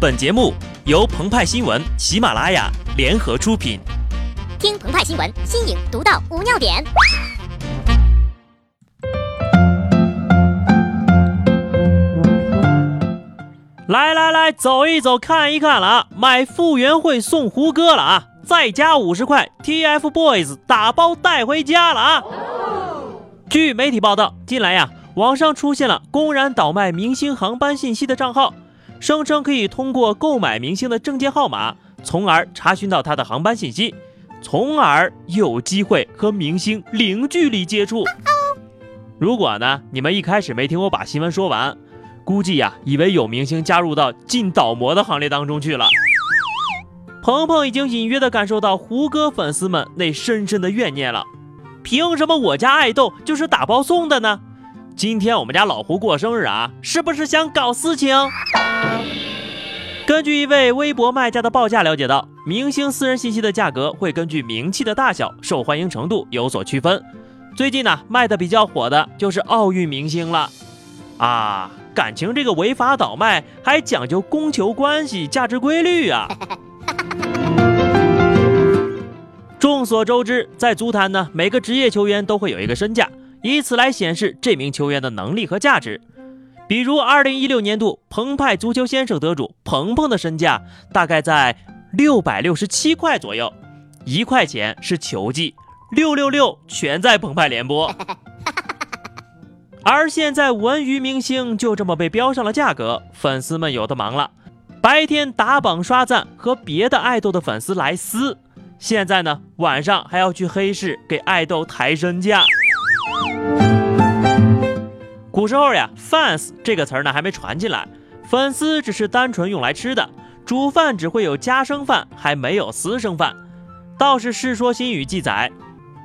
本节目由澎湃新闻、喜马拉雅联合出品。听澎湃新闻，新颖独到，无尿点。来来来，走一走，看一看了啊！买傅园慧送胡歌了啊！再加五十块，TFBOYS 打包带回家了啊！据媒体报道，近来呀，网上出现了公然倒卖明星航班信息的账号。声称可以通过购买明星的证件号码，从而查询到他的航班信息，从而有机会和明星零距离接触。如果呢，你们一开始没听我把新闻说完，估计呀，以为有明星加入到禁倒模的行列当中去了。鹏鹏已经隐约的感受到胡歌粉丝们那深深的怨念了。凭什么我家爱豆就是打包送的呢？今天我们家老胡过生日啊，是不是想搞私情？根据一位微博卖家的报价了解到，明星私人信息的价格会根据名气的大小、受欢迎程度有所区分。最近呢，卖的比较火的就是奥运明星了。啊，感情这个违法倒卖还讲究供求关系、价值规律啊！众所周知，在足坛呢，每个职业球员都会有一个身价，以此来显示这名球员的能力和价值。比如，二零一六年度澎湃足球先生得主鹏鹏的身价大概在六百六十七块左右，一块钱是球技，六六六全在澎湃联播。而现在文娱明星就这么被标上了价格，粉丝们有的忙了，白天打榜刷赞和别的爱豆的粉丝来撕，现在呢晚上还要去黑市给爱豆抬身价。古时候呀，fans 这个词儿呢还没传进来，粉丝只是单纯用来吃的，煮饭只会有家生饭，还没有私生饭。倒是《世说新语》记载，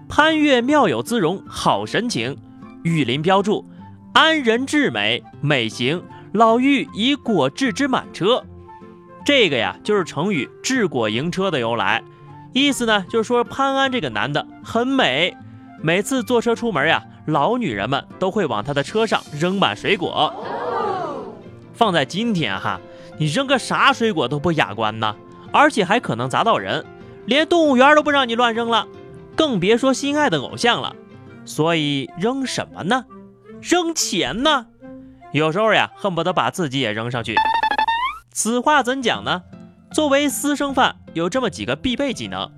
潘岳妙有姿容，好神情。玉林标注，安人至美，美行。老妪以果致之满车。这个呀，就是成语“治果盈车”的由来，意思呢就是说潘安这个男的很美，每次坐车出门呀。老女人们都会往他的车上扔满水果，放在今天哈，你扔个啥水果都不雅观呢，而且还可能砸到人，连动物园都不让你乱扔了，更别说心爱的偶像了。所以扔什么呢？扔钱呢？有时候呀，恨不得把自己也扔上去。此话怎讲呢？作为私生饭，有这么几个必备技能：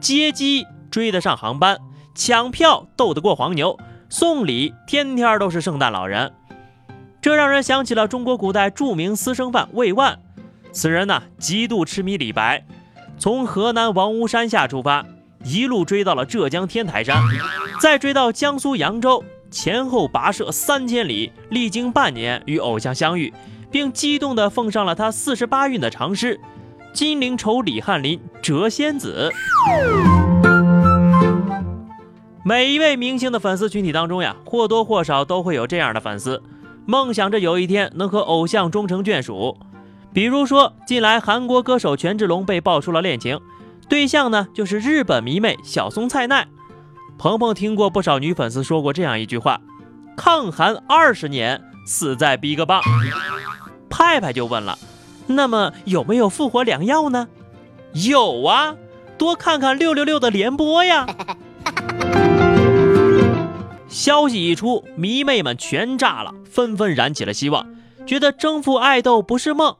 接机追得上航班，抢票斗得过黄牛。送礼天天都是圣诞老人，这让人想起了中国古代著名私生饭魏万。此人呢极度痴迷李白，从河南王屋山下出发，一路追到了浙江天台山，再追到江苏扬州，前后跋涉三千里，历经半年与偶像相遇，并激动地奉上了他四十八韵的长诗：“金陵愁李翰林，谪仙子。”每一位明星的粉丝群体当中呀，或多或少都会有这样的粉丝，梦想着有一天能和偶像终成眷属。比如说，近来韩国歌手权志龙被爆出了恋情，对象呢就是日本迷妹小松菜奈。鹏鹏听过不少女粉丝说过这样一句话：“抗韩二十年，死在 BigBang。”派派就问了：“那么有没有复活良药呢？”有啊，多看看六六六的联播呀。消息一出，迷妹们全炸了，纷纷燃起了希望，觉得征服爱豆不是梦。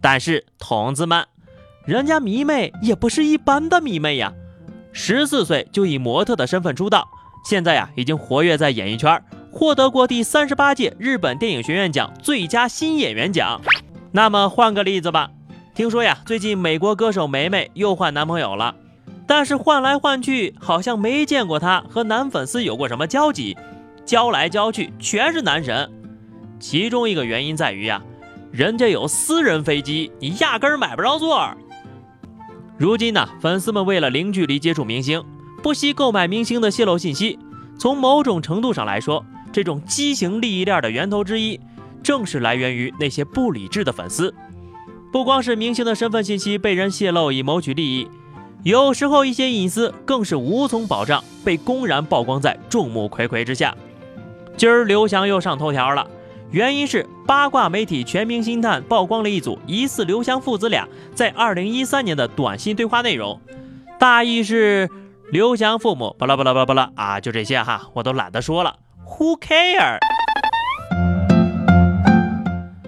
但是筒子们，人家迷妹也不是一般的迷妹呀，十四岁就以模特的身份出道，现在呀已经活跃在演艺圈，获得过第三十八届日本电影学院奖最佳新演员奖。那么换个例子吧，听说呀，最近美国歌手梅梅又换男朋友了。但是换来换去，好像没见过他和男粉丝有过什么交集，交来交去全是男神。其中一个原因在于呀，人家有私人飞机，你压根儿买不着座儿。如今呢，粉丝们为了零距离接触明星，不惜购买明星的泄露信息。从某种程度上来说，这种畸形利益链的源头之一，正是来源于那些不理智的粉丝。不光是明星的身份信息被人泄露以谋取利益。有时候一些隐私更是无从保障，被公然曝光在众目睽睽之下。今儿刘翔又上头条了，原因是八卦媒体《全明星探》曝光了一组疑似刘翔父子俩在2013年的短信对话内容，大意是刘翔父母巴拉巴拉巴拉巴拉啊，就这些哈，我都懒得说了，Who care？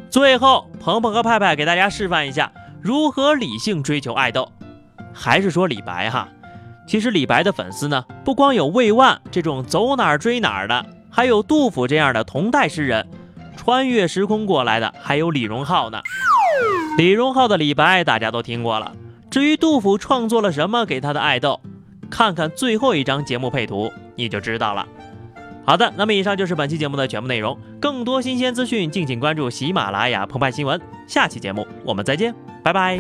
最后，鹏鹏和派派给大家示范一下如何理性追求爱豆，还是说李白哈？其实李白的粉丝呢，不光有魏万这种走哪儿追哪儿的，还有杜甫这样的同代诗人。穿越时空过来的还有李荣浩呢。李荣浩的李白大家都听过了，至于杜甫创作了什么给他的爱豆，看看最后一张节目配图你就知道了。好的，那么以上就是本期节目的全部内容，更多新鲜资讯敬请关注喜马拉雅澎湃新闻。下期节目我们再见，拜拜。